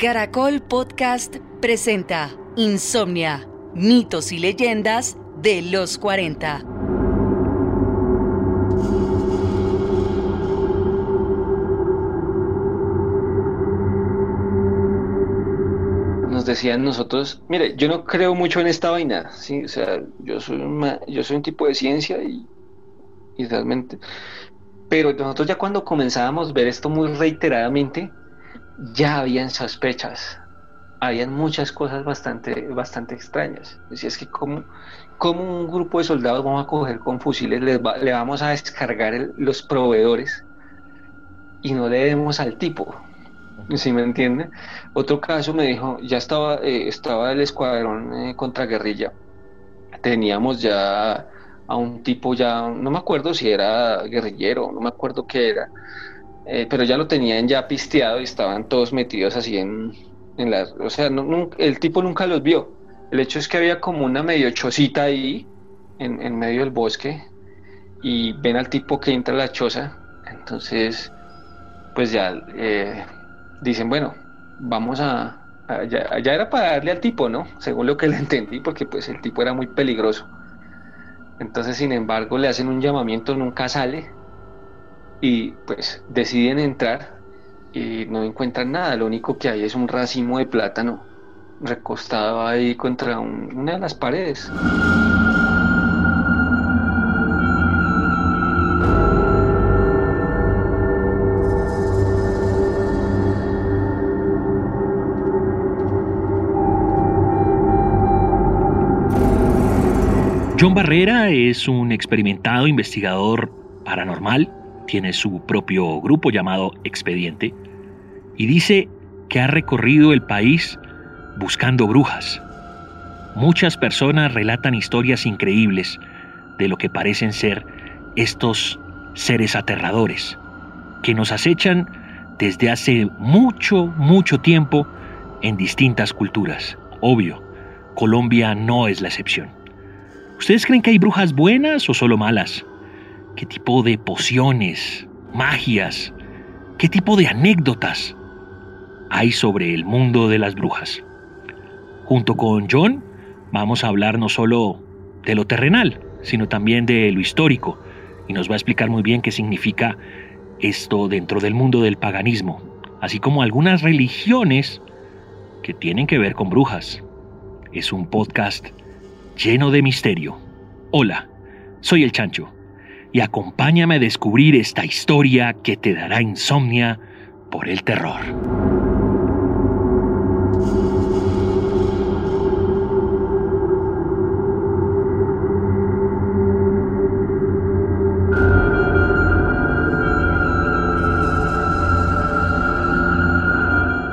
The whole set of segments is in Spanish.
Caracol Podcast presenta Insomnia, mitos y leyendas de los 40. Nos decían nosotros, mire, yo no creo mucho en esta vaina, sí, o sea, yo soy un, yo soy un tipo de ciencia y realmente, pero nosotros ya cuando comenzábamos a ver esto muy reiteradamente, ya habían sospechas, habían muchas cosas bastante, bastante extrañas. Decía, es que como, como un grupo de soldados vamos a coger con fusiles, le vamos a descargar los proveedores y no le demos al tipo. ¿Sí me entiende? Otro caso me dijo, ya estaba, eh, estaba el escuadrón eh, contra guerrilla. Teníamos ya a un tipo ya, no me acuerdo si era guerrillero, no me acuerdo qué era, eh, pero ya lo tenían ya pisteado y estaban todos metidos así en, en. O sea, el tipo nunca los vio. El hecho es que había como una medio chocita ahí, en, en medio del bosque, y ven al tipo que entra a la choza, entonces, pues ya eh, dicen, bueno, vamos a... ya, ya, era para darle al tipo, ¿no? Según lo que le entendí, porque pues el tipo era muy peligroso. Entonces, sin embargo, le hacen un llamamiento, nunca sale, y pues deciden entrar y no encuentran nada, lo único que hay es un racimo de plátano recostado ahí contra una de las paredes. John Barrera es un experimentado investigador paranormal tiene su propio grupo llamado Expediente y dice que ha recorrido el país buscando brujas. Muchas personas relatan historias increíbles de lo que parecen ser estos seres aterradores que nos acechan desde hace mucho, mucho tiempo en distintas culturas. Obvio, Colombia no es la excepción. ¿Ustedes creen que hay brujas buenas o solo malas? Qué tipo de pociones, magias, qué tipo de anécdotas hay sobre el mundo de las brujas. Junto con John vamos a hablar no solo de lo terrenal, sino también de lo histórico, y nos va a explicar muy bien qué significa esto dentro del mundo del paganismo, así como algunas religiones que tienen que ver con brujas. Es un podcast lleno de misterio. Hola, soy el Chancho y acompáñame a descubrir esta historia que te dará insomnia por el terror.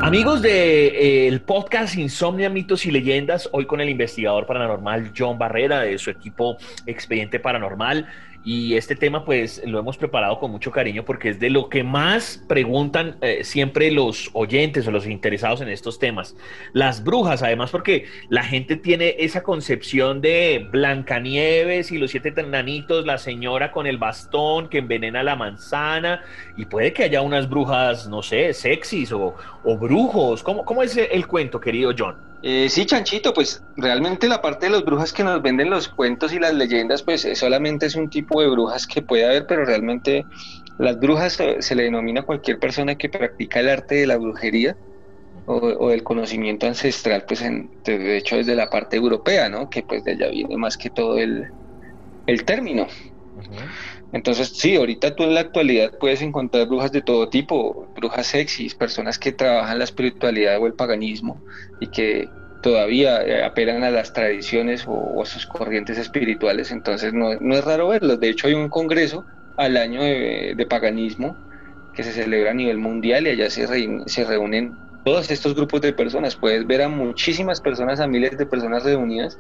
Amigos del de, eh, podcast Insomnia, Mitos y Leyendas, hoy con el investigador paranormal John Barrera de su equipo Expediente Paranormal. Y este tema pues lo hemos preparado con mucho cariño porque es de lo que más preguntan eh, siempre los oyentes o los interesados en estos temas. Las brujas, además porque la gente tiene esa concepción de Blancanieves y los siete nanitos, la señora con el bastón que envenena la manzana y puede que haya unas brujas, no sé, sexys o, o brujos. ¿Cómo, ¿Cómo es el cuento, querido John? Eh, sí, Chanchito, pues realmente la parte de las brujas que nos venden los cuentos y las leyendas, pues eh, solamente es un tipo de brujas que puede haber, pero realmente las brujas se, le denomina a cualquier persona que practica el arte de la brujería o, el conocimiento ancestral, pues en, de hecho desde la parte europea, ¿no? Que pues de allá viene más que todo el, el término. Entonces, sí, ahorita tú en la actualidad puedes encontrar brujas de todo tipo, brujas sexys, personas que trabajan la espiritualidad o el paganismo y que todavía eh, apelan a las tradiciones o, a sus corrientes espirituales. Entonces, no, es raro verlos. De hecho, hay un congreso al año de, paganismo que se celebra a nivel mundial y allá se, se reúnen todos estos grupos de personas. Puedes ver a muchísimas personas, a miles de personas reunidas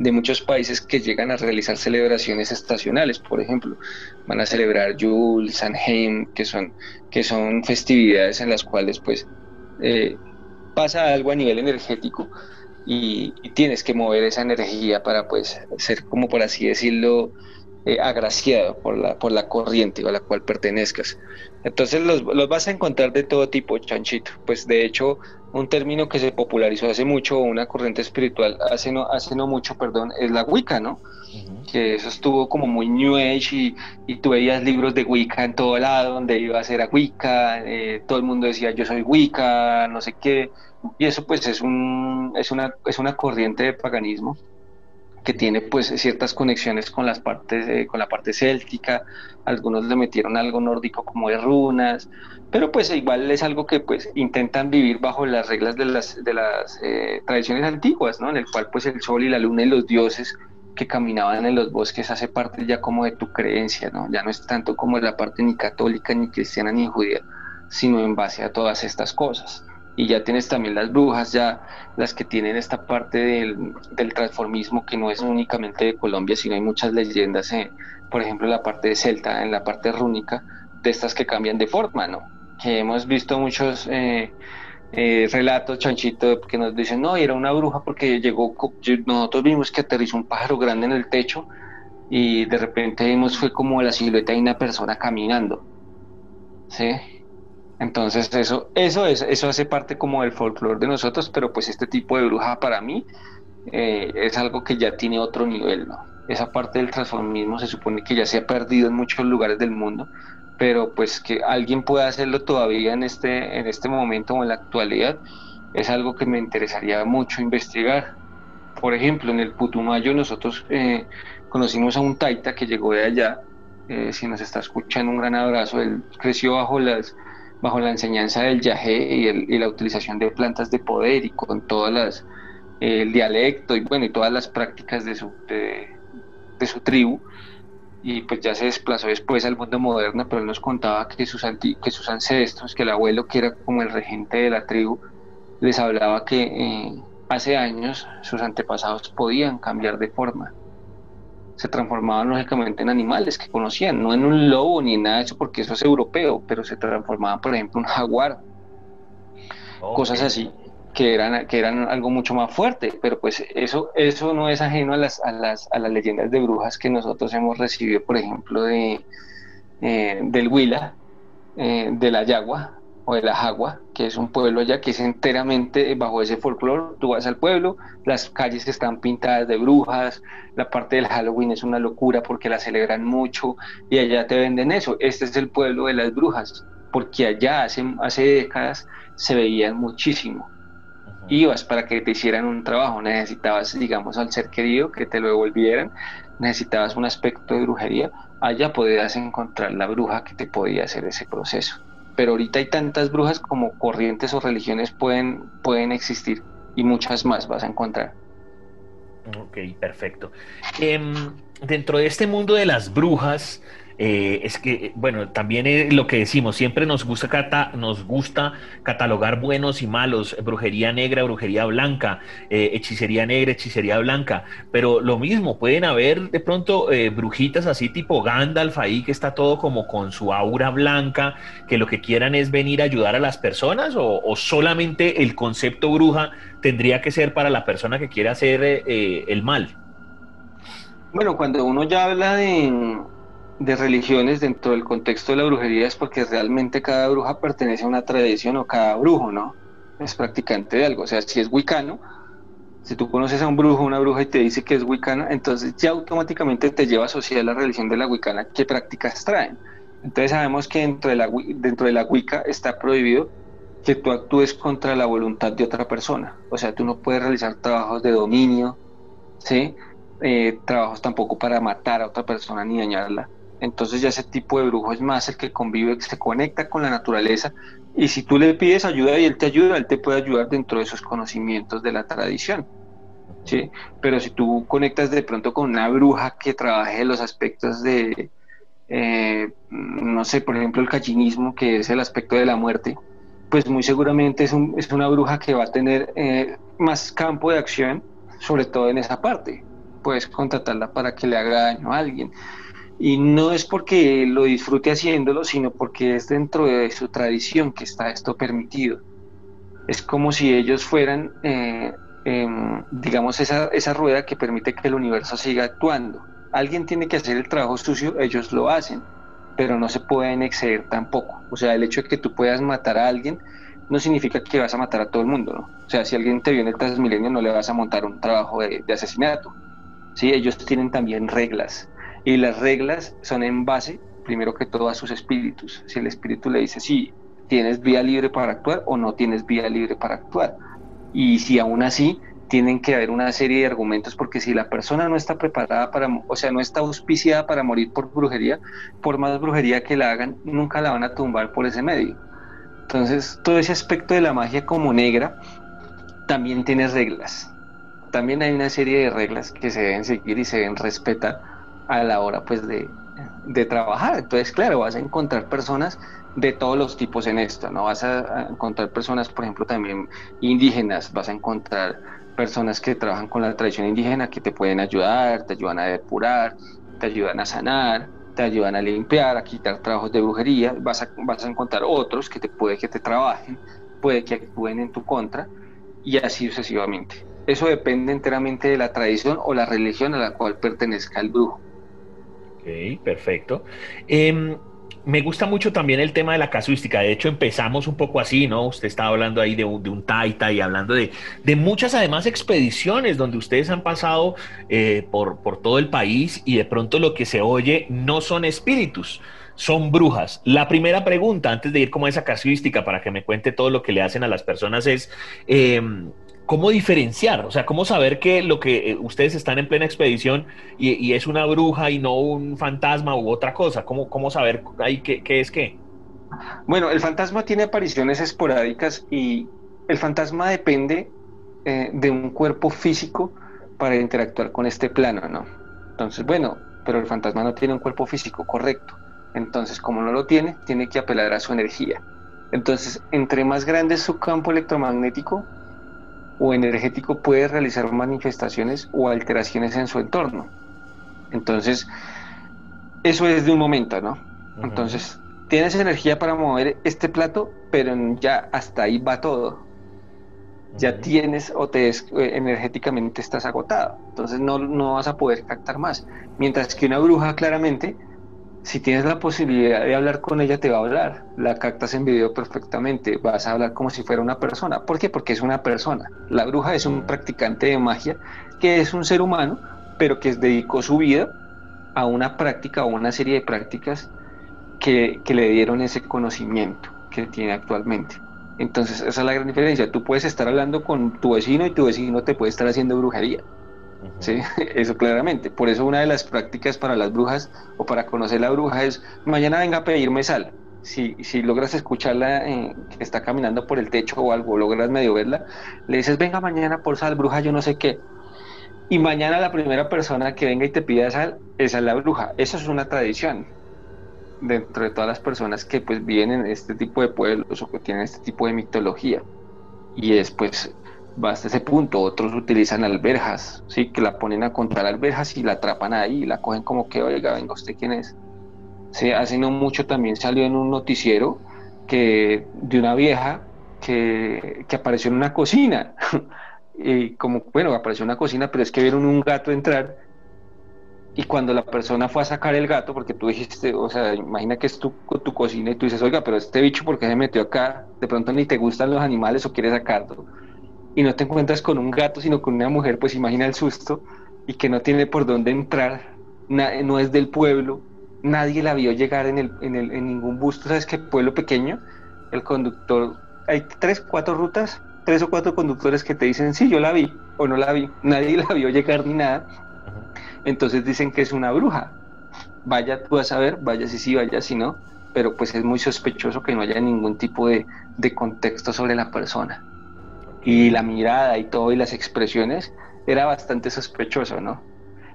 de muchos países que llegan a realizar celebraciones estacionales, por ejemplo, van a celebrar Yule, Sanheim, que son, que son festividades en las cuales pues eh, pasa algo a nivel energético y, tienes que mover esa energía para pues ser como por así decirlo eh, agraciado por la, por la corriente a la cual pertenezcas. Entonces los, los, vas a encontrar de todo tipo, chanchito. Pues de hecho, un término que se popularizó hace mucho, una corriente espiritual hace no, hace no mucho, perdón, es la Wicca, ¿no? Que eso estuvo como muy New Age y, y, tú veías libros de Wicca en todo lado, donde iba a ser a Wicca, eh, todo el mundo decía yo soy Wicca, no sé qué. Y eso pues es, un, es, una, es una corriente de paganismo que tiene pues ciertas conexiones con las partes eh, con la parte céltica. Algunos le metieron algo nórdico como de runas pero pues igual es algo que pues intentan vivir bajo las reglas de las de las eh, tradiciones antiguas no en el cual pues el sol y la luna y los dioses que caminaban en los bosques hace parte ya como de tu creencia no ya no es tanto como la parte ni católica ni cristiana ni judía sino en base a todas estas cosas y ya tienes también las brujas, ya las que tienen esta parte del, transformismo que no es únicamente de Colombia, sino hay muchas leyendas, por ejemplo, en la parte de celta, en la parte rúnica, de estas que cambian de forma, ¿no? Que hemos visto muchos eh, eh, relatos, chanchito, que nos dicen, no, era una bruja porque llegó, nosotros vimos que aterrizó un pájaro grande en el techo y de repente vimos fue como la silueta de una persona caminando, ¿sí? Entonces eso, eso, es, eso hace parte como del folclore de nosotros, pero pues este tipo de bruja para mí eh, es algo que ya tiene otro nivel, ¿no? Esa parte del transformismo se supone que ya se ha perdido en muchos lugares del mundo, pero pues que alguien pueda hacerlo todavía en este, en este momento o en la actualidad es algo que me interesaría mucho investigar. Por ejemplo, en el Putumayo nosotros eh, conocimos a un taita que llegó de allá, eh, si nos está escuchando un gran abrazo, él creció bajo las bajo la enseñanza del yagé y, la utilización de plantas de poder y con todas las el dialecto y bueno y todas las prácticas de su de, su tribu. Y pues ya se desplazó después al mundo moderno pero él nos contaba que sus que sus ancestros que el abuelo que era como el regente de la tribu les hablaba que eh, hace años sus antepasados podían cambiar de forma se transformaban lógicamente en animales que conocían, no en un lobo ni en nada de eso, porque eso es europeo, pero se transformaban, por ejemplo, en un jaguar, cosas así, que eran, que eran algo mucho más fuerte, pero pues eso, eso no es ajeno a las, a las, a las leyendas de brujas que nosotros hemos recibido, por ejemplo, de, eh, del Huila, eh, de la Yagua, o de la Jagua, que es un pueblo allá que es enteramente bajo ese folclore. Tú vas al pueblo, las calles están pintadas de brujas, la parte del Halloween es una locura porque la celebran mucho y allá te venden eso. Este es el pueblo de las brujas, porque allá hace, hace décadas se veían muchísimo. Ibas para que te hicieran un trabajo, necesitabas, digamos, al ser querido que te lo devolvieran, necesitabas un aspecto de brujería, allá podías encontrar la bruja que te podía hacer ese proceso pero ahorita hay tantas brujas como corrientes o religiones pueden, pueden existir y muchas más vas a encontrar. Ok, perfecto. Em, dentro de este mundo de las brujas, eh, es que, bueno, también es lo que decimos, siempre nos gusta, cata, nos gusta catalogar buenos y malos, brujería negra, brujería blanca, eh, hechicería negra, hechicería blanca, pero lo mismo, pueden haber de pronto eh, brujitas así tipo Gandalf ahí, que está todo como con su aura blanca, que lo que quieran es venir a ayudar a las personas, o, o solamente el concepto bruja tendría que ser para la persona que quiere hacer el mal. Bueno, cuando uno ya habla de de religiones dentro del contexto de la brujería es porque realmente cada bruja pertenece a una tradición o cada brujo, ¿no? Es practicante de algo. O sea, si es wicano, si tú conoces a un brujo, una bruja y te dice que es wicano, entonces ya automáticamente te lleva a asociar la religión de la wicana qué prácticas traen. Entonces sabemos que dentro de la, dentro de la wicca está prohibido que tú actúes contra la voluntad de otra persona. O sea, tú no puedes realizar trabajos de dominio, ¿sí? Eh, trabajos tampoco para matar a otra persona ni dañarla entonces ya ese tipo de brujo es más el que convive, que se conecta con la naturaleza y si tú le pides ayuda y él te ayuda, él te puede ayudar dentro de esos conocimientos de la tradición. ¿sí? Pero si tú conectas de pronto con una bruja que trabaje los aspectos de, eh, no sé, por ejemplo el callinismo, que es el aspecto de la muerte, pues muy seguramente es, un, es una bruja que va a tener eh, más campo de acción, sobre todo en esa parte. Puedes contratarla para que le haga daño a alguien y no es porque lo disfrute haciéndolo, sino porque es dentro de su tradición que está esto permitido. Es como si ellos fueran, eh, em, digamos, esa, esa rueda que permite que el universo siga actuando. Alguien tiene que hacer el trabajo sucio, ellos lo hacen. pero no se pueden exceder tampoco. O sea, el hecho de que tú puedas matar a alguien no significa que vas a matar a todo el mundo, ¿no? O sea, si alguien te vio en el Transmilenio no le vas a montar un trabajo de, asesinato. Sí, ellos tienen también reglas y las reglas son en base, primero que todo, a sus espíritus. Si el espíritu le dice, sí, tienes vía libre para actuar o no tienes vía libre para actuar. Y si aún así tienen que haber una serie de argumentos porque si la persona no está preparada para, o sea, no está auspiciada para morir por brujería, por más brujería que la hagan, nunca la van a tumbar por ese medio. Entonces, todo ese aspecto de la magia como negra también tiene reglas. También hay una serie de reglas que se deben seguir y se deben respetar a la hora pues de, trabajar. Entonces, claro, vas a encontrar personas de todos los tipos en esto, ¿no? Vas a encontrar personas, por ejemplo, también indígenas, vas a encontrar personas que trabajan con la tradición indígena que te pueden ayudar, te ayudan a depurar, te ayudan a sanar, te ayudan a limpiar, a quitar trabajos de brujería, vas a, vas a encontrar otros que te puede que te trabajen, puede que actúen en tu contra y así sucesivamente. Eso depende enteramente de la tradición o la religión a la cual pertenezca el brujo. Ok, perfecto. Em, me gusta mucho también el tema de la casuística. De hecho, empezamos un poco así, ¿no? Usted estaba hablando ahí de un, de taita y hablando de, muchas, además, expediciones donde ustedes han pasado eh, por, por todo el país y de pronto lo que se oye no son espíritus, son brujas. La primera pregunta, antes de ir como a esa casuística, para que me cuente todo lo que le hacen a las personas, es em, ¿cómo diferenciar? O sea, ¿cómo saber que lo que eh, ustedes están en plena expedición y, es una bruja y no un fantasma u otra cosa? ¿Cómo, cómo saber ahí qué, es qué? Bueno, el fantasma tiene apariciones esporádicas y el fantasma depende eh, de un cuerpo físico para interactuar con este plano, ¿no? Entonces, bueno, pero el fantasma no tiene un cuerpo físico correcto. Entonces, como no lo tiene, tiene que apelar a su energía. Entonces, entre más grande es su campo electromagnético, o energético puede realizar manifestaciones o alteraciones en su entorno. Entonces, eso es de un momento, ¿no? Entonces, tienes energía para mover este plato, pero ya hasta ahí va todo. Ya tienes o te eh, energéticamente estás agotado. Entonces no, no vas a poder captar más. Mientras que una bruja claramente si tienes la posibilidad de hablar con ella, te va a hablar. La captas en video perfectamente. Vas a hablar como si fuera una persona. ¿Por qué? Porque es una persona. La bruja es un practicante de magia que es un ser humano, pero que dedicó su vida a una práctica o una serie de prácticas que, que le dieron ese conocimiento que tiene actualmente. Entonces, esa es la gran diferencia. Tú puedes estar hablando con tu vecino y tu vecino te puede estar haciendo brujería. ¿Sí? Eso claramente. Por eso una de las prácticas para las brujas o para conocer la bruja es, mañana venga a pedirme sal. Si, si logras escucharla eh, que está caminando por el techo o algo, logras medio verla, le dices, venga mañana por sal, bruja, yo no sé qué. Y mañana la primera persona que venga y te pida sal, esa es la bruja. Eso es una tradición dentro de todas las personas que pues viven en este tipo de pueblos o que tienen este tipo de mitología. Y es pues va hasta ese punto. Otros utilizan alberjas, sí, que la ponen a contar alberjas y la atrapan ahí, la cogen como que, oiga, venga, ¿usted quién es? Sí, hace no mucho también salió en un noticiero que de una vieja que, que apareció en una cocina. y como, bueno, apareció en una cocina, pero es que vieron un gato entrar y cuando la persona fue a sacar el gato, porque tú dijiste, o sea, imagina que es tu, tu cocina y tú dices, oiga, pero este bicho, ¿por qué se metió acá? De pronto ni te gustan los animales o quieres sacarlo y no te encuentras con un gato, sino con una mujer, pues imagina el susto y que no tiene por dónde entrar, no es del pueblo, nadie la vio llegar en, el, en, el, en ningún bus, sabes que pueblo pequeño, el conductor, hay tres, cuatro rutas, tres o cuatro conductores que te dicen, sí, yo la vi o no la vi, nadie la vio llegar ni nada, entonces dicen que es una bruja, vaya tú a saber, vaya si sí, vaya si no, pero pues es muy sospechoso que no haya ningún tipo de, de contexto sobre la persona y la mirada y todo y las expresiones era bastante sospechoso, ¿no?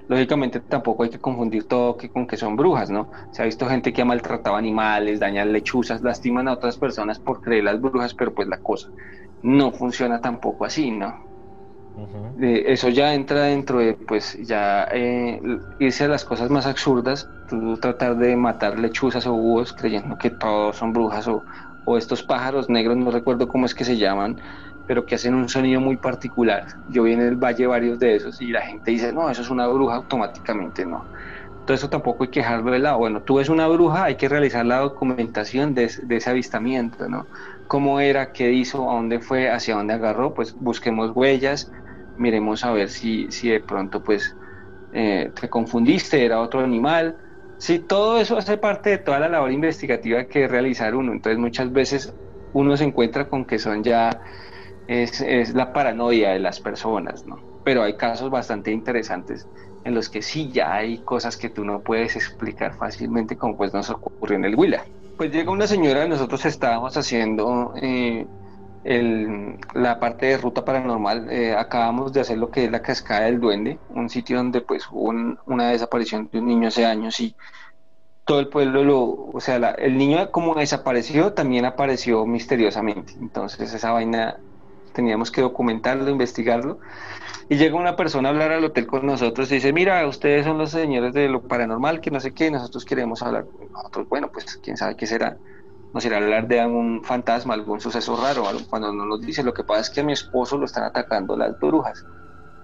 Lógicamente tampoco hay que confundir todo que con que son brujas, ¿no? Se ha visto gente que ha maltratado animales, dañan lechuzas, lastiman a otras personas por creer las brujas, pero pues la cosa no funciona tampoco así, ¿no? Eh, eso ya entra dentro de, pues ya eh, irse a las cosas más absurdas, tú tratar de matar lechuzas o búhos creyendo que todos son brujas o, o estos pájaros negros, no recuerdo cómo es que se llaman, pero que hacen un sonido muy particular. Yo vi en el valle varios de esos y la gente dice, no, eso es una bruja automáticamente, no. Entonces eso tampoco hay que dejarlo de lado. Bueno, tú ves una bruja, hay que realizar la documentación de, de ese avistamiento, ¿no? Cómo era, qué hizo, a dónde fue, hacia dónde agarró, pues busquemos huellas, miremos a ver si, si de pronto pues eh, te confundiste, era otro animal. Sí, todo eso hace parte de toda la labor investigativa que realizar uno. Entonces muchas veces uno se encuentra con que son ya, es, la paranoia de las personas, ¿no? Pero hay casos bastante interesantes en los que sí ya hay cosas que tú no puedes explicar fácilmente, como pues nos ocurrió en el Huila. Pues llega una señora, nosotros estábamos haciendo eh, la parte de ruta paranormal, eh, acabamos de hacer lo que es la cascada del duende, un sitio donde pues hubo una desaparición de un niño hace años y todo el pueblo lo, o sea, el niño como desapareció también apareció misteriosamente, entonces esa vaina teníamos que documentarlo, investigarlo y llega una persona a hablar al hotel con nosotros y dice, mira, ustedes son los señores de lo paranormal, que no sé qué, nosotros queremos hablar. Nosotros, bueno, pues quién sabe qué será. No será hablar de algún fantasma, algún suceso raro. Cuando no nos dice, lo que pasa es que a mi esposo lo están atacando las brujas.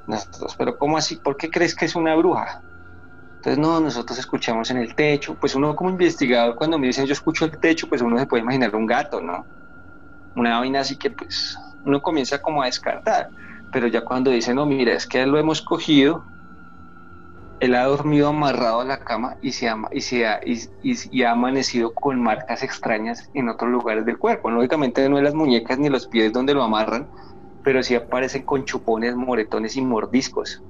Nosotros, pero ¿cómo así? ¿Por qué crees que es una bruja? Entonces, no, nosotros escuchamos en el techo. Pues uno como investigador, cuando me dicen yo escucho el techo, pues uno se puede imaginar un gato, ¿no? Una vaina así que pues uno comienza como a descartar pero ya cuando dice, no, mira, es que lo hemos cogido, él ha dormido amarrado a la cama y se, ha, y, se ha, y, ha amanecido con marcas extrañas en otros lugares del cuerpo. Lógicamente no en las muñecas ni los pies donde lo amarran, pero sí aparecen con chupones, moretones y mordiscos.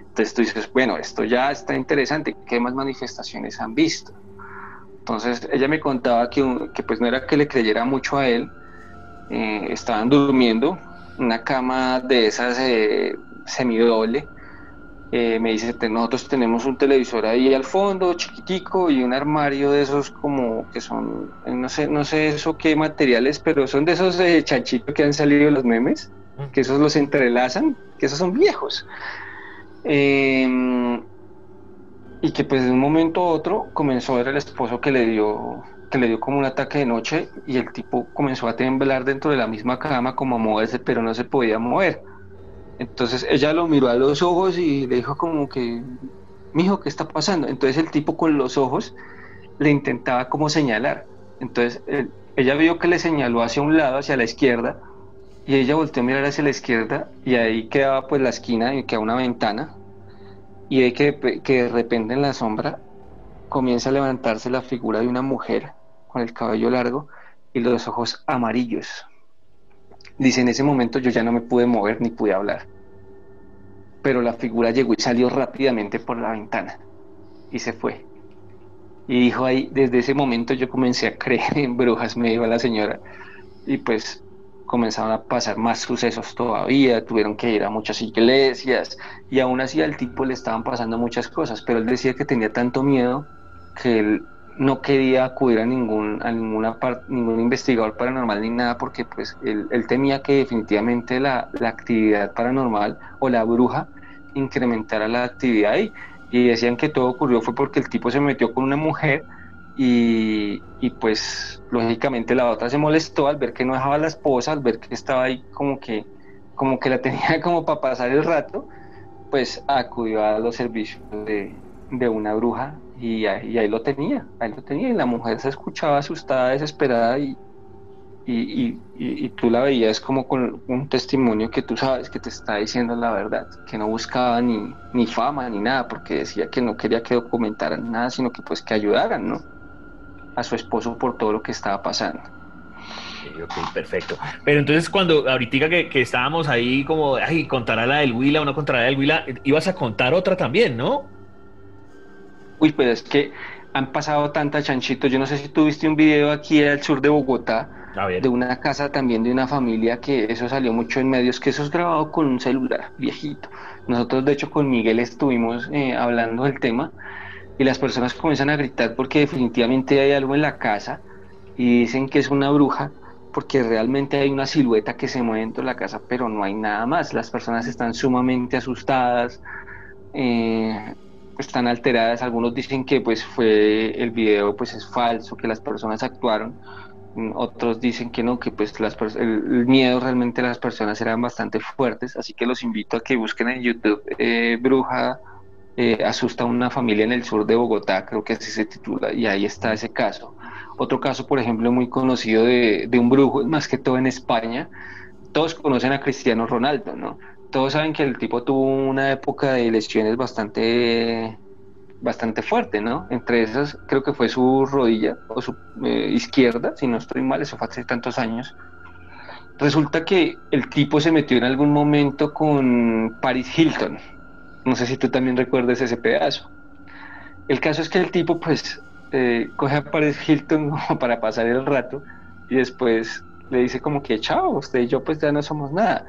Entonces tú dices, bueno, esto ya está interesante, ¿qué más manifestaciones han visto? Entonces ella me contaba que, que pues no era que le creyera mucho a él, eh, estaban durmiendo, una cama de esas eh, semidoble. Eh, me dice, nosotros tenemos un televisor ahí al fondo, chiquitico, y un armario de esos como que son, eh, no sé, no sé eso qué materiales, pero son de esos eh, chanchitos que han salido los memes, que esos los entrelazan, que esos son viejos. Em, y que pues de un momento a otro comenzó a ver el esposo que le dio le dio como un ataque de noche y el tipo comenzó a temblar dentro de la misma cama, como a moverse, pero no se podía mover. Entonces ella lo miró a los ojos y le dijo como que, mijo, ¿qué está pasando? Entonces el tipo con los ojos le intentaba como señalar. Entonces ella vio que le señaló hacia un lado, hacia la izquierda, y ella volteó a mirar hacia la izquierda y ahí quedaba pues la esquina y quedaba una ventana y ve que, que de repente en la sombra comienza a levantarse la figura de una mujer con el cabello largo y los ojos amarillos. Dice, en ese momento yo ya no me pude mover ni pude hablar. Pero la figura llegó y salió rápidamente por la ventana y se fue. Y dijo ahí, desde ese momento yo comencé a creer en brujas, me dijo la señora. Y pues comenzaron a pasar más sucesos todavía, tuvieron que ir a muchas iglesias y aún así al tipo le estaban pasando muchas cosas, pero él decía que tenía tanto miedo que él no quería acudir a ningún a ninguna parte, ningún investigador paranormal ni nada porque pues él, temía que definitivamente la, actividad paranormal o la bruja incrementara la actividad y, y decían que todo ocurrió fue porque el tipo se metió con una mujer y, y, pues lógicamente la otra se molestó al ver que no dejaba a la esposa, al ver que estaba ahí como que como que la tenía como para pasar el rato, pues acudió a los servicios de, de una bruja y, ahí lo tenía, ahí lo tenía y la mujer se escuchaba asustada, desesperada y, y, y, tú la veías como con un testimonio que tú sabes que te está diciendo la verdad, que no buscaba ni, ni fama ni nada, porque decía que no quería que documentaran nada, sino que pues que ayudaran, ¿no? A su esposo por todo lo que estaba pasando. ok, perfecto. Pero entonces cuando ahorita que, que estábamos ahí como, ay, contará la del Huila o no contará la del Huila, ibas a contar otra también, ¿no? Uy, pero es que han pasado tantas chanchitos. Yo no sé si tuviste un video aquí al sur de Bogotá de una casa también de una familia que eso salió mucho en medios, que eso es grabado con un celular viejito. Nosotros de hecho con Miguel estuvimos eh, hablando del tema y las personas comienzan a gritar porque definitivamente hay algo en la casa y dicen que es una bruja porque realmente hay una silueta que se mueve dentro de la casa, pero no hay nada más. Las personas están sumamente asustadas. Eh, están alteradas. Algunos dicen que pues fue el video pues es falso, que las personas actuaron. Mm, otros dicen que no, que pues las el, miedo realmente de las personas eran bastante fuertes. Así que los invito a que busquen en YouTube eh, Bruja eh, asusta a una familia en el sur de Bogotá, creo que así se titula, y ahí está ese caso. Otro caso, por ejemplo, muy conocido de, de un brujo, más que todo en España, todos conocen a Cristiano Ronaldo, ¿no? Todos saben que el tipo tuvo una época de lesiones bastante bastante fuerte, ¿no? Entre esas creo que fue su rodilla o su eh, izquierda, si no estoy mal, eso fue hace tantos años. Resulta que el tipo se metió en algún momento con Paris Hilton. No sé si tú también recuerdas ese pedazo. El caso es que el tipo pues eh, coge a Paris Hilton para pasar el rato y después le dice como que chao, usted y yo pues ya no somos nada.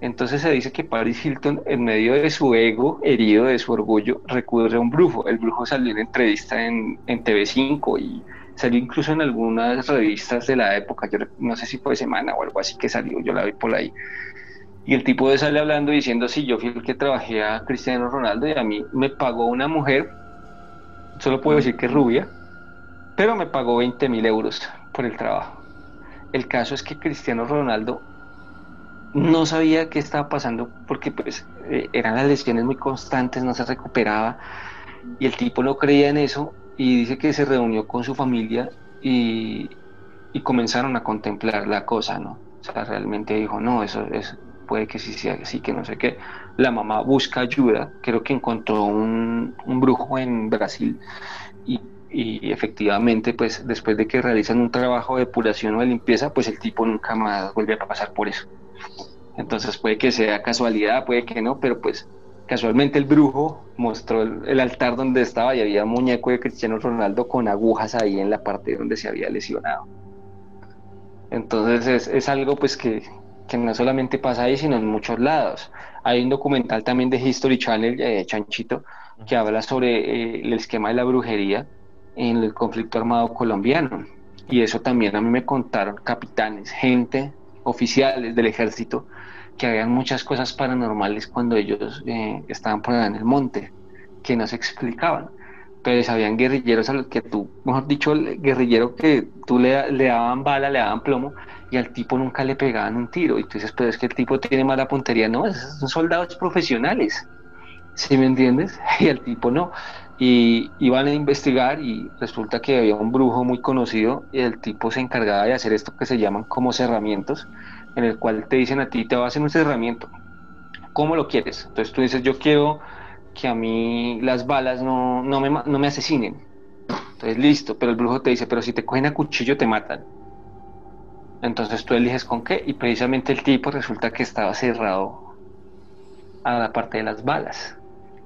Entonces se dice que Paris Hilton, en medio de su ego herido, de su orgullo, recurre a un brujo. El brujo salió en entrevista en, en TV5 y salió incluso en algunas revistas de la época. Yo no sé si fue Semana o algo así que salió, yo la vi por ahí. Y el tipo de sale hablando diciendo, sí, yo fui el que trabajé a Cristiano Ronaldo y a mí me pagó una mujer, solo puedo decir que rubia, pero me pagó 20 mil euros por el trabajo. El caso es que Cristiano Ronaldo no sabía qué estaba pasando porque pues eh, eran las lesiones muy constantes, no se recuperaba y el tipo no creía en eso y dice que se reunió con su familia y, comenzaron a contemplar la cosa, ¿no? O sea, realmente dijo, no, eso, es puede que sí sea así, que no sé qué. La mamá busca ayuda, creo que encontró un, un brujo en Brasil y, y, efectivamente, pues después de que realizan un trabajo de depuración o de limpieza, pues el tipo nunca más vuelve a pasar por eso. Entonces puede que sea casualidad, puede que no, pero pues casualmente el brujo mostró el, altar donde estaba y había muñeco de Cristiano Ronaldo con agujas ahí en la parte donde se había lesionado. Entonces es, algo pues que, no solamente pasa ahí, sino en muchos lados. Hay un documental también de History Channel, de Chanchito, que habla sobre eh, el esquema de la brujería en el conflicto armado colombiano. Y eso también a mí me contaron capitanes, gente oficiales del ejército que habían muchas cosas paranormales cuando ellos eh, estaban por allá en el monte, que no se explicaban. Pero habían guerrilleros a los que tú, mejor dicho, guerrillero que tú le, le daban bala, le daban plomo, y al tipo nunca le pegaban un tiro. Y tú dices, pero es que el tipo tiene mala puntería. No, son soldados profesionales. ¿Sí me entiendes? Y al tipo no. Y iban a investigar y resulta que había un brujo muy conocido y el tipo se encargaba de hacer esto que se llaman como cerramientos en el cual te dicen a ti, te va a hacer un cerramiento. ¿Cómo lo quieres? Entonces tú dices, yo quiero que a mí las balas no, no, me, no me asesinen. Entonces listo, pero el brujo te dice, pero si te cogen a cuchillo te matan. Entonces tú eliges con qué y precisamente el tipo resulta que estaba cerrado a la parte de las balas.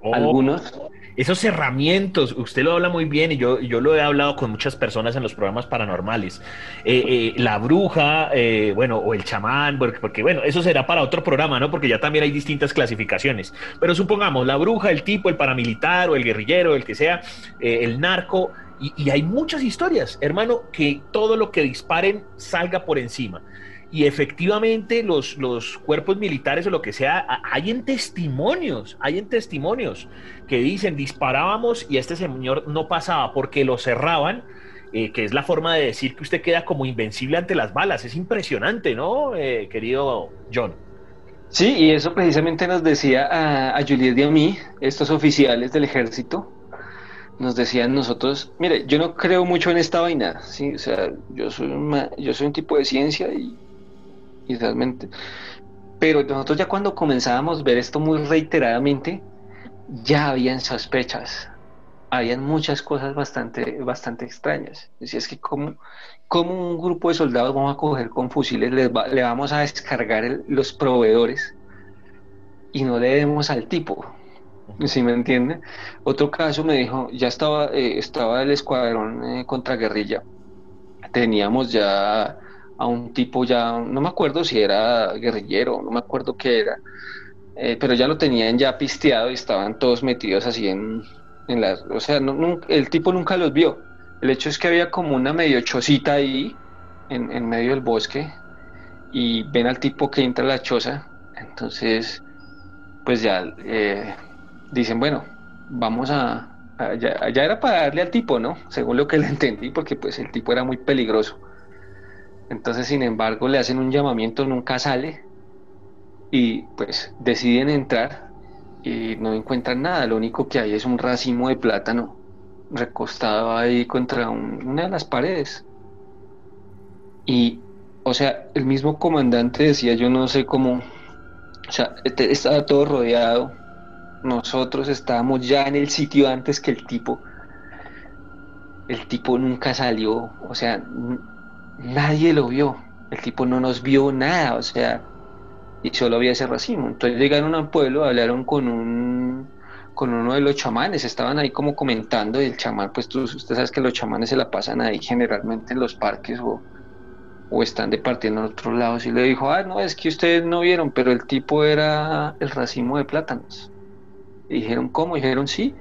Oh. Algunos esos cerramientos, usted lo habla muy bien y yo, yo lo he hablado con muchas personas en los programas paranormales. Eh, eh, la bruja, eh, bueno, o el chamán, porque, bueno, eso será para otro programa, ¿no? Porque ya también hay distintas clasificaciones. Pero supongamos, la bruja, el tipo, el paramilitar o el guerrillero, el que sea, el narco, y hay muchas historias, hermano, que todo lo que disparen salga por encima y efectivamente los, los cuerpos militares o lo que sea, hay en testimonios, hay en testimonios que dicen disparábamos y este señor no pasaba porque lo cerraban, eh, que es la forma de decir que usted queda como invencible ante las balas. Es impresionante, ¿no, eh, querido John? Sí, y eso precisamente nos decía a, a y a mí, estos oficiales del ejército, nos decían nosotros, mire, yo no creo mucho en esta vaina, ¿sí? o sea, yo soy, yo soy un tipo de ciencia y y realmente. Pero nosotros ya cuando comenzábamos a ver esto muy reiteradamente, ya habían sospechas, habían muchas cosas bastante, bastante extrañas. Decía, es que como, como un grupo de soldados vamos a coger con fusiles, le vamos a descargar los proveedores y no le demos al tipo. ¿Sí me entiende? Otro caso me dijo, ya estaba, eh, estaba el escuadrón eh, contra guerrilla. Teníamos ya a un tipo ya, no me acuerdo si era guerrillero, no me acuerdo qué era, eh, pero ya lo tenían ya pisteado y estaban todos metidos así en, en las, o sea, el tipo nunca los vio. El hecho es que había como una medio chocita ahí, en, en medio del bosque, y ven al tipo que entra a la choza, entonces, pues ya eh, dicen, bueno, vamos a, ya, era para darle al tipo, ¿no? Según lo que le entendí, porque pues el tipo era muy peligroso. Entonces, sin embargo, le hacen un llamamiento, nunca sale y pues deciden entrar y no encuentran nada, lo único que hay es un racimo de plátano recostado ahí contra una de las paredes. Y, o sea, el mismo comandante decía, yo no sé cómo, o sea, este, estaba todo rodeado, nosotros estábamos ya en el sitio antes que el tipo, el tipo nunca salió, o sea, nadie lo vio, el tipo no nos vio nada, o sea, y solo había ese racimo. Entonces llegaron al pueblo, hablaron con un con uno de los chamanes, estaban ahí como comentando, y el chamán, pues tú, usted sabes que los chamanes se la pasan ahí generalmente en los parques o, o están departiendo en otros lados, y le dijo, ah, no, es que ustedes no vieron, pero el tipo era el racimo de plátanos. Dijeron, ¿cómo? dijeron, sí,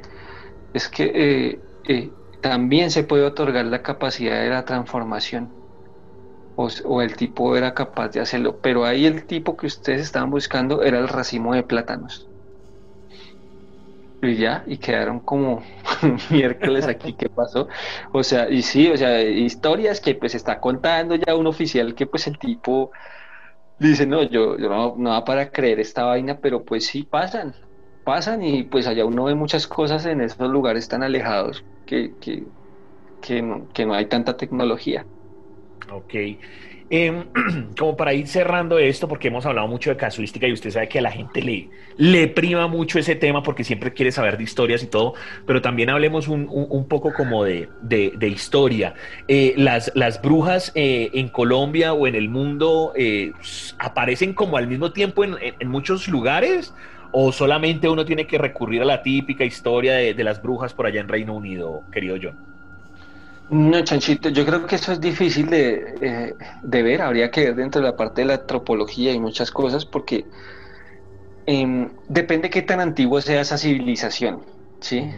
es que eh, eh, también se puede otorgar la capacidad de la transformación. O, el tipo era capaz de hacerlo, pero ahí el tipo que ustedes estaban buscando era el racimo de plátanos. Y ya, y quedaron como miércoles aquí, ¿qué pasó? O sea, y sí, o sea, historias que pues está contando ya un oficial que pues el tipo dice, no, yo, yo no, no va para creer esta vaina, pero pues sí pasan, pasan y pues allá uno ve muchas cosas en esos lugares tan alejados que, que, que, no, que no hay tanta tecnología. Ok. Em, como para ir cerrando esto, porque hemos hablado mucho de casuística y usted sabe que a la gente le, le prima mucho ese tema porque siempre quiere saber de historias y todo, pero también hablemos un, un, poco como de, de, historia. Eh, las, las brujas eh, en Colombia o en el mundo eh, aparecen como al mismo tiempo en, en, muchos lugares o solamente uno tiene que recurrir a la típica historia de, de las brujas por allá en Reino Unido, querido John. No, Chanchito, yo creo que eso es difícil eh, de, ver, habría que ver dentro de la parte de la antropología y muchas cosas, porque eh, depende qué tan antiguo sea esa civilización, ¿sí?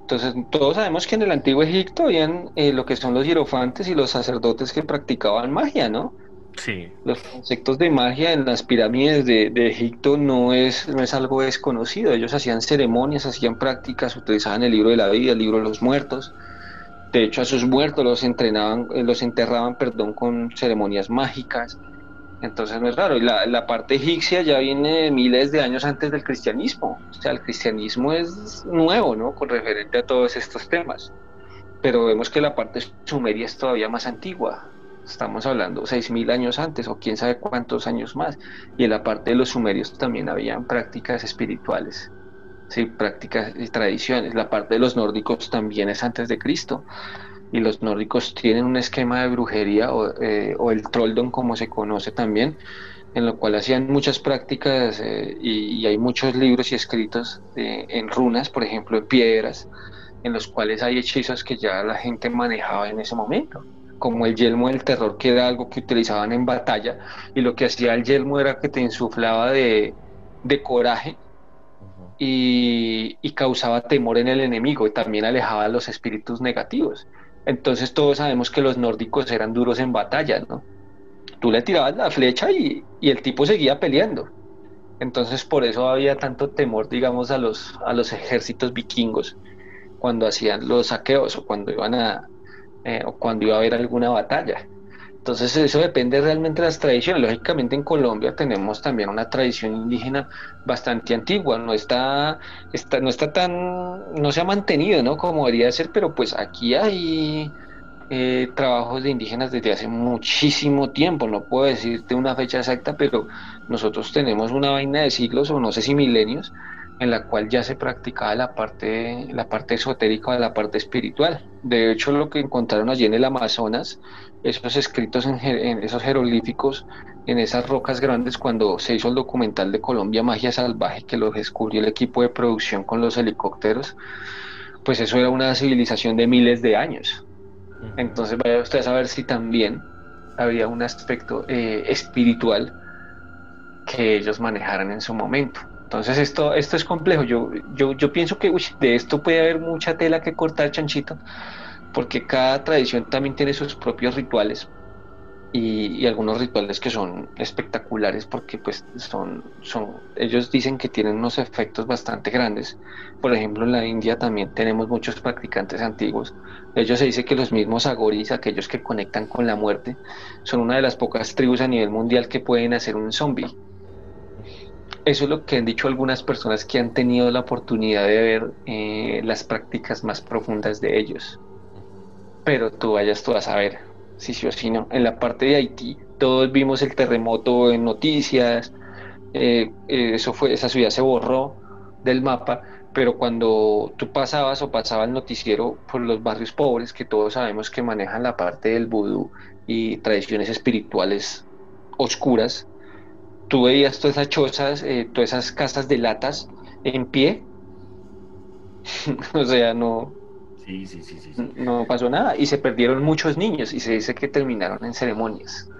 Entonces, todos sabemos que en el antiguo Egipto habían eh, lo que son los hierofantes y los sacerdotes que practicaban magia, ¿no? Sí. Los conceptos de magia en las pirámides de, de, Egipto no es, no es algo desconocido. Ellos hacían ceremonias, hacían prácticas, utilizaban el libro de la vida, el libro de los muertos. De hecho, a sus muertos los entrenaban, eh, los enterraban, perdón, con ceremonias mágicas. Entonces no es raro. Y la, parte egipcia ya viene miles de años antes del cristianismo. O sea, el cristianismo es nuevo, ¿no? Con referente a todos estos temas. Pero vemos que la parte sumeria es todavía más antigua. Estamos hablando 6.000 años antes o quién sabe cuántos años más. Y en la parte de los sumerios también habían prácticas espirituales sí, prácticas y tradiciones. La parte de los nórdicos también es antes de Cristo. Y los nórdicos tienen un esquema de brujería o, eh, el trolldom como se conoce también, en lo cual hacían muchas prácticas eh, y, hay muchos libros y escritos en runas, por ejemplo, en piedras, en los cuales hay hechizos que ya la gente manejaba en ese momento como el yelmo del terror, que era algo que utilizaban en batalla, y lo que hacía el yelmo era que te insuflaba de, de coraje y, causaba temor en el enemigo y también alejaba los espíritus negativos. Entonces todos sabemos que los nórdicos eran duros en batalla, ¿no? Tú le tirabas la flecha y, el tipo seguía peleando. Entonces por eso había tanto temor, digamos, a los, a los ejércitos vikingos cuando hacían los saqueos o cuando iban a eh, o cuando iba a haber alguna batalla. Entonces eso depende realmente de las tradiciones. Lógicamente en Colombia tenemos también una tradición indígena bastante antigua, no está, está, no está tan, no se ha mantenido, ¿no? Como debería ser, pero pues aquí hay eh, trabajos de indígenas desde hace muchísimo tiempo, no puedo decirte una fecha exacta, pero nosotros tenemos una vaina de siglos o no sé si milenios en la cual ya se practicaba la parte, la parte esotérica la parte espiritual. De hecho, lo que encontraron allí en el Amazonas, esos escritos en, esos jeroglíficos, en esas rocas grandes, cuando se hizo el documental de Colombia Magia Salvaje, que lo descubrió el equipo de producción con los helicópteros, pues eso era una civilización de miles de años. Entonces vaya usted a saber si también había un aspecto eh, espiritual que ellos manejaran en su momento. Entonces esto, esto es complejo. Yo, yo, yo pienso que de esto puede haber mucha tela que cortar, chanchito, porque cada tradición también tiene sus propios rituales y, algunos rituales que son espectaculares porque pues son, son, ellos dicen que tienen unos efectos bastante grandes. Por ejemplo, en la India también tenemos muchos practicantes antiguos. Ellos se dice que los mismos agoris, aquellos que conectan con la muerte, son una de las pocas tribus a nivel mundial que pueden hacer un zombie eso es lo que han dicho algunas personas que han tenido la oportunidad de ver eh, las prácticas más profundas de ellos. Pero tú vayas tú a saber si sí o si no. En la parte de Haití, todos vimos el terremoto en noticias, eh, eh, eso fue, esa ciudad se borró del mapa, pero cuando tú pasabas o pasaba el noticiero por los barrios pobres, que todos sabemos que manejan la parte del vudú y tradiciones espirituales oscuras, tú veías todas esas chozas, eh, todas esas casas de latas en pie. o sea, no, no pasó nada. Y se perdieron muchos niños y se dice que terminaron en ceremonias.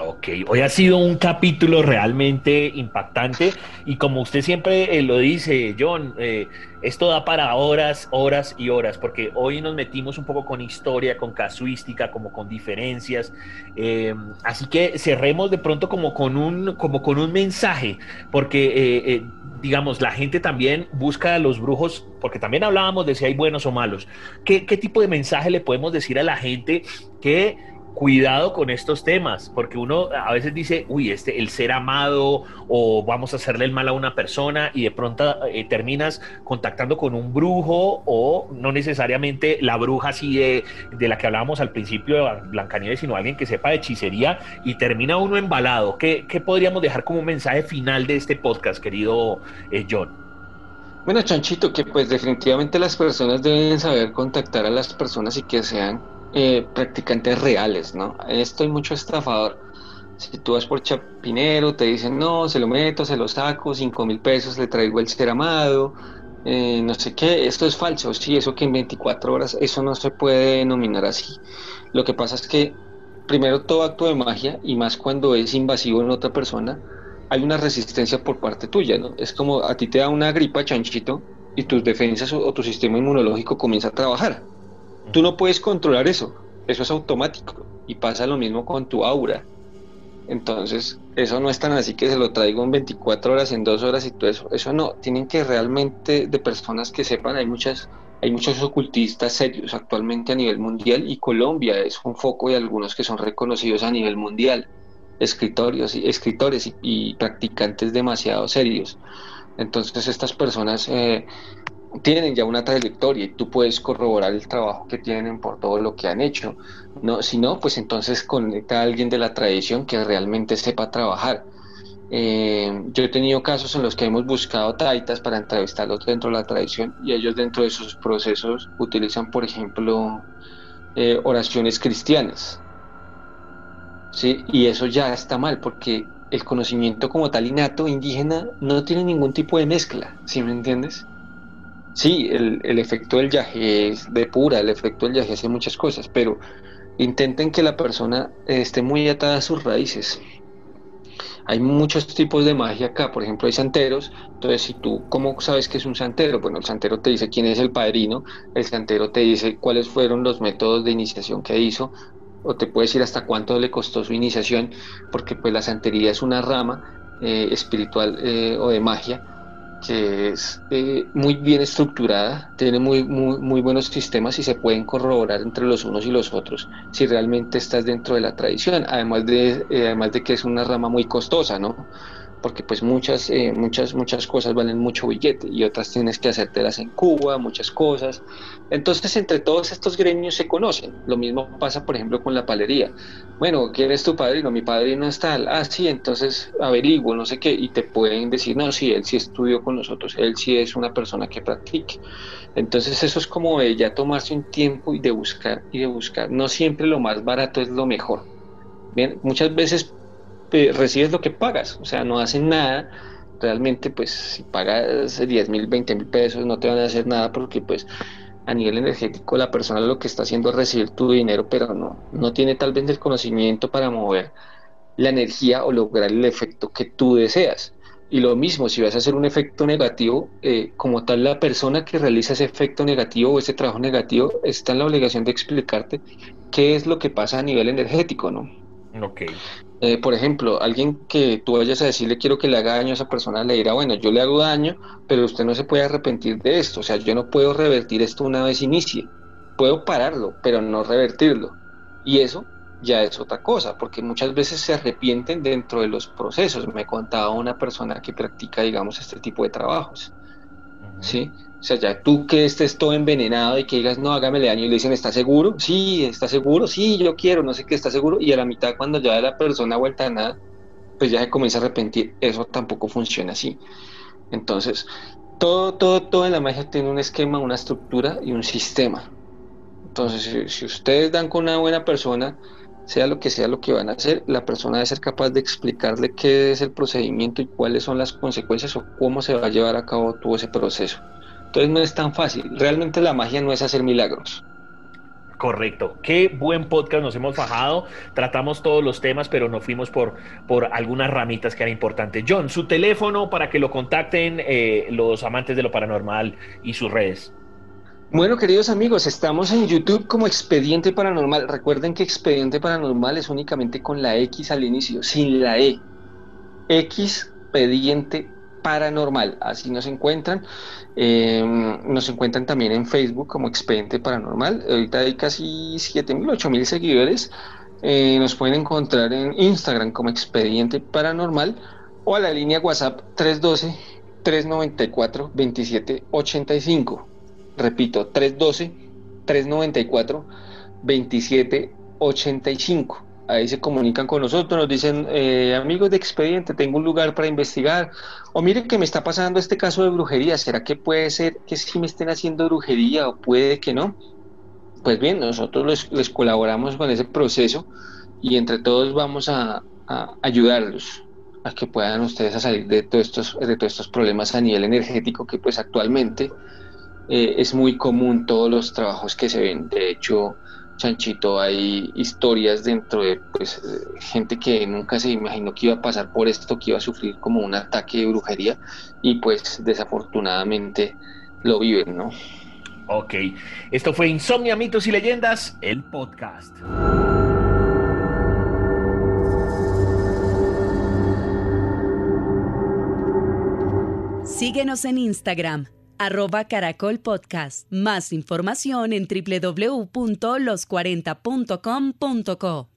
Ok, hoy ha sido un capítulo realmente impactante. Y como usted siempre eh, lo dice, John, eh, esto da para horas, horas y horas, porque hoy nos metimos un poco con historia, con casuística, como con diferencias, eh, así que cerremos de pronto como con un, como con un mensaje, porque digamos, la gente también busca a los brujos, porque también hablábamos de si hay buenos o malos. ¿Qué, ¿Qué, tipo de mensaje le podemos decir a la gente que cuidado con estos temas, porque uno a veces dice, uy, este, el ser amado o vamos a hacerle el mal a una persona y de pronto eh, terminas contactando con un brujo o no necesariamente la bruja así de, de la que hablábamos al principio de Blancanieves, sino alguien que sepa de hechicería y termina uno embalado. ¿Qué, qué podríamos dejar como mensaje final de este podcast, querido eh, John? Bueno, Chanchito, que pues definitivamente las personas deben saber contactar a las personas y que sean eh, practicantes reales, ¿no? Esto hay mucho estafador. Si tú vas por Chapinero, te dicen, no, se lo meto, se lo saco, cinco mil pesos, le traigo el ser amado, eh, no sé qué, esto es falso, sí, eso que en 24 horas, eso no se puede denominar así. Lo que pasa es que, primero, todo acto de magia, y más cuando es invasivo en otra persona, hay una resistencia por parte tuya, ¿no? Es como a ti te da una gripa, chanchito, y tus defensas o tu sistema inmunológico comienza a trabajar Tú no puedes controlar eso, eso es automático y pasa lo mismo con tu aura. Entonces, eso no es tan así que se lo traigo en 24 horas, en 2 horas y todo eso. Eso no, tienen que realmente de personas que sepan, hay muchas hay muchos ocultistas serios actualmente a nivel mundial y Colombia es un foco de algunos que son reconocidos a nivel mundial, escritorios y escritores y, practicantes demasiado serios. Entonces estas personas eh, tienen ya una trayectoria y tú puedes corroborar el trabajo que tienen por todo lo que han hecho. No, si no, pues entonces conecta a alguien de la tradición que realmente sepa trabajar. Eh, yo he tenido casos en los que hemos buscado taitas para entrevistarlos dentro de la tradición y ellos dentro de sus procesos utilizan, por ejemplo, eh, oraciones cristianas. ¿sí? Y eso ya está mal porque el conocimiento como tal innato indígena no tiene ningún tipo de mezcla, ¿sí me entiendes? Sí, el, el efecto del viaje es de pura, el efecto del viaje hace muchas cosas, pero intenten que la persona esté muy atada a sus raíces. Hay muchos tipos de magia acá, por ejemplo hay santeros, entonces si tú, ¿cómo sabes que es un santero? Bueno, el santero te dice quién es el padrino, el santero te dice cuáles fueron los métodos de iniciación que hizo, o te puede decir hasta cuánto le costó su iniciación, porque pues la santería es una rama eh, espiritual eh, o de magia que es eh, muy bien estructurada, tiene muy, muy, muy, buenos sistemas y se pueden corroborar entre los unos y los otros si realmente estás dentro de la tradición, además de, eh, además de que es una rama muy costosa, ¿no? Porque pues muchas, eh, muchas, muchas cosas valen mucho billete y otras tienes que hacértelas en Cuba, muchas cosas. Entonces entre todos estos gremios se conocen. Lo mismo pasa por ejemplo con la palería. Bueno, ¿quién es tu padrino? Mi padrino es tal. Ah, sí, entonces averiguo, no sé qué, y te pueden decir, no, sí, él sí estudió con nosotros, él sí es una persona que practique. Entonces eso es como de ya tomarse un tiempo y de buscar y de buscar. No siempre lo más barato es lo mejor. Bien, muchas veces recibes lo que pagas, o sea, no hacen nada. Realmente, pues, si pagas 10 mil, 20 mil pesos, no te van a hacer nada porque, pues, a nivel energético, la persona lo que está haciendo es recibir tu dinero, pero no, no tiene tal vez el conocimiento para mover la energía o lograr el efecto que tú deseas. Y lo mismo, si vas a hacer un efecto negativo, eh, como tal la persona que realiza ese efecto negativo o ese trabajo negativo está en la obligación de explicarte qué es lo que pasa a nivel energético, ¿no? Ok. Eh, por ejemplo, alguien que tú vayas a decirle quiero que le haga daño a esa persona, le dirá, bueno, yo le hago daño, pero usted no se puede arrepentir de esto. O sea, yo no puedo revertir esto una vez inicie. Puedo pararlo, pero no revertirlo. Y eso ya es otra cosa, porque muchas veces se arrepienten dentro de los procesos. Me contaba una persona que practica, digamos, este tipo de trabajos. ¿Sí? O sea, ya tú que estés todo envenenado y que digas, no, hágamele daño y le dicen, ¿está seguro? Sí, ¿está seguro? Sí, yo quiero, no sé qué, ¿está seguro? Y a la mitad, cuando ya la persona vuelta a nada, pues ya se comienza a arrepentir. Eso tampoco funciona así. Entonces, todo, todo, todo en la magia tiene un esquema, una estructura y un sistema. Entonces, si, ustedes dan con una buena persona, sea lo que sea lo que van a hacer, la persona debe ser capaz de explicarle qué es el procedimiento y cuáles son las consecuencias o cómo se va a llevar a cabo todo ese proceso. Entonces no es tan fácil. Realmente la magia no es hacer milagros. Correcto. Qué buen podcast nos hemos fajado. Tratamos todos los temas, pero nos fuimos por, por algunas ramitas que eran importantes. John, su teléfono para que lo contacten eh, los amantes de lo paranormal y sus redes. Bueno, queridos amigos, estamos en YouTube como Expediente Paranormal. Recuerden que Expediente Paranormal es únicamente con la X al inicio, sin la E. Expediente Paranormal, así nos encuentran. Em, nos encuentran también en Facebook como Expediente Paranormal. Ahorita hay casi 7.000, 8.000 seguidores. Eh, nos pueden encontrar en Instagram como Expediente Paranormal o a la línea WhatsApp 312 394 2785. Repito, 312-394-2785. Ahí se comunican con nosotros, nos dicen, eh, amigos de expediente, tengo un lugar para investigar. O mire que me está pasando este caso de brujería. ¿Será que puede ser que sí me estén haciendo brujería o puede que no? Pues bien, nosotros les, colaboramos con ese proceso y entre todos vamos a, ayudarlos a que puedan ustedes salir de todos estos de todos estos problemas a nivel energético que pues actualmente eh, es muy común todos los trabajos que se ven. De hecho, Chanchito, hay historias dentro de pues, gente que nunca se imaginó que iba a pasar por esto, que iba a sufrir como un ataque de brujería y pues desafortunadamente lo viven, ¿no? Ok, esto fue Insomnia, Mitos y Leyendas, el podcast. Síguenos en Instagram arroba Caracol Podcast. Más información en www.los40.com.co.